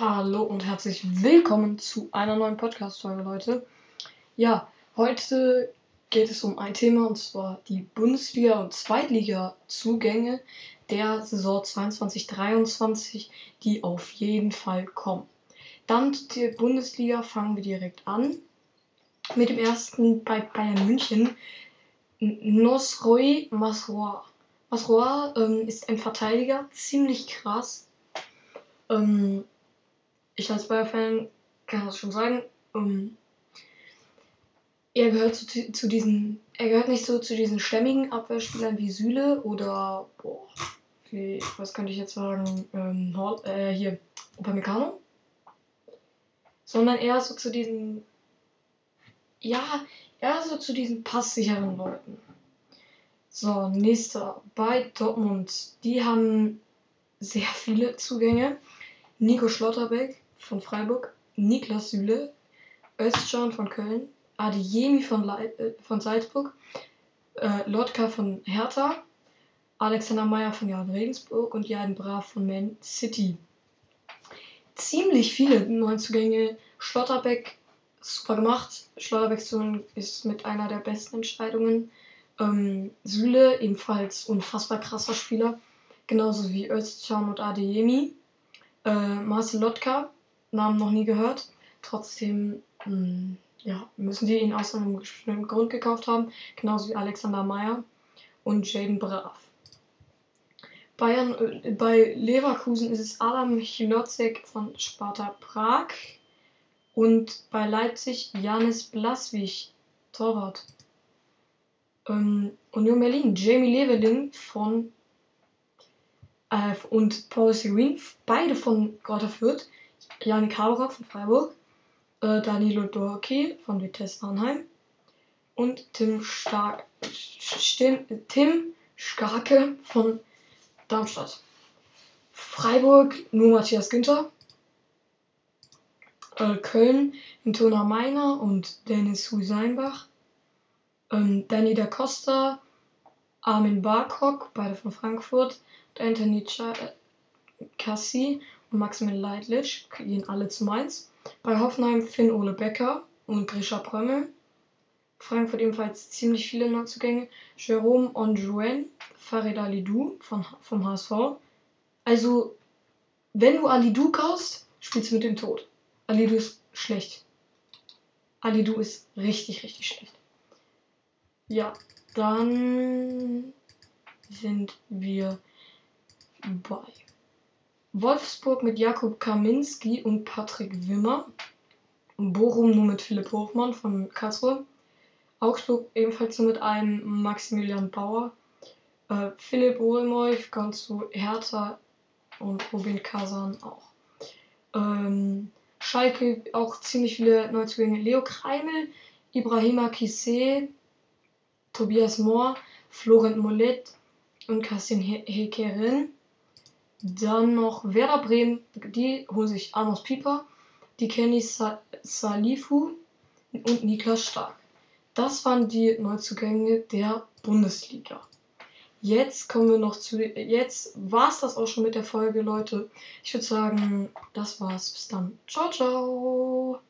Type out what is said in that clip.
Hallo und herzlich willkommen zu einer neuen Podcast-Folge, Leute. Ja, heute geht es um ein Thema und zwar die Bundesliga- und Zweitliga-Zugänge der Saison 22-23, die auf jeden Fall kommen. Dann die Bundesliga fangen wir direkt an. Mit dem ersten bei Bayern München, Nosroy Masroa. Masroa ähm, ist ein Verteidiger, ziemlich krass. Ähm, ich als Bayer-Fan kann das schon sagen. Ähm, er gehört zu, zu, diesen, er gehört nicht so zu diesen stämmigen Abwehrspielern wie Süle oder, boah, wie, was könnte ich jetzt sagen, ähm, äh, hier, Upamecano. Sondern eher so zu diesen, ja, eher so zu diesen passsicheren Leuten. So, nächster. Bei Dortmund. Die haben sehr viele Zugänge. Nico Schlotterbeck, von Freiburg, Niklas Süle, Özcan von Köln, Adeyemi von, Le äh, von Salzburg, äh, Lotka von Hertha, Alexander Meyer von Jan Regensburg und Jan Brav von Man City. Ziemlich viele Neuzugänge. Schlotterbeck, super gemacht. Schlotterbeck ist mit einer der besten Entscheidungen. Ähm, Süle, ebenfalls unfassbar krasser Spieler. Genauso wie Özcan und Adeyemi. Äh, Marcel Lotka, Namen noch nie gehört. Trotzdem mh, hm, ja, müssen die ihn aus einem bestimmten Grund gekauft haben. Genauso wie Alexander Meyer und Jaden Brav. Bayern, äh, bei Leverkusen ist es Adam Chilocek von Sparta Prag. Und bei Leipzig Janis Blaswig, Torwart. Ähm, Union Berlin, Jamie Leveling von äh, und Paul Seguin, beide von Greuther Fürth, Janik Haberer von Freiburg, äh, Danilo Dorki von Vitesse Arnheim und Tim, Stark, Stim, Tim Starke von Darmstadt. Freiburg nur Matthias Günther. Äh, Köln Intona Meiner und Dennis Huiseinbach. Ähm, Danny da Costa, Armin Barkok, beide von Frankfurt. Anthony Cassie und Maximilian Leitlich gehen alle zu Mainz. Bei Hoffenheim Finn Ole Becker und Grisha Prömmel. Frankfurt ebenfalls ziemlich viele Neuzugänge. Jerome Onjuen, Farid Alidou von, vom HSV. Also, wenn du Alidou kaufst, spielst du mit dem Tod. Alidou ist schlecht. Alidou ist richtig, richtig schlecht. Ja, dann sind wir bei Wolfsburg mit Jakub Kaminski und Patrick Wimmer. Bochum nur mit Philipp Hofmann von Karlsruhe. Augsburg ebenfalls nur mit einem Maximilian Bauer. Äh, Philipp Ohlmoy kommt zu Hertha und Robin Kazan auch. Ähm, Schalke auch ziemlich viele Neuzugänge. Leo Kreimel, Ibrahima Kisse, Tobias Mohr, Florent Mollet und Kassim Hekerin. Dann noch Werder Bremen, die holen sich Amos Pieper, die Kenny Salifu und Niklas Stark. Das waren die Neuzugänge der Bundesliga. Jetzt kommen wir noch zu. Jetzt war es das auch schon mit der Folge, Leute. Ich würde sagen, das war's. Bis dann. Ciao, ciao.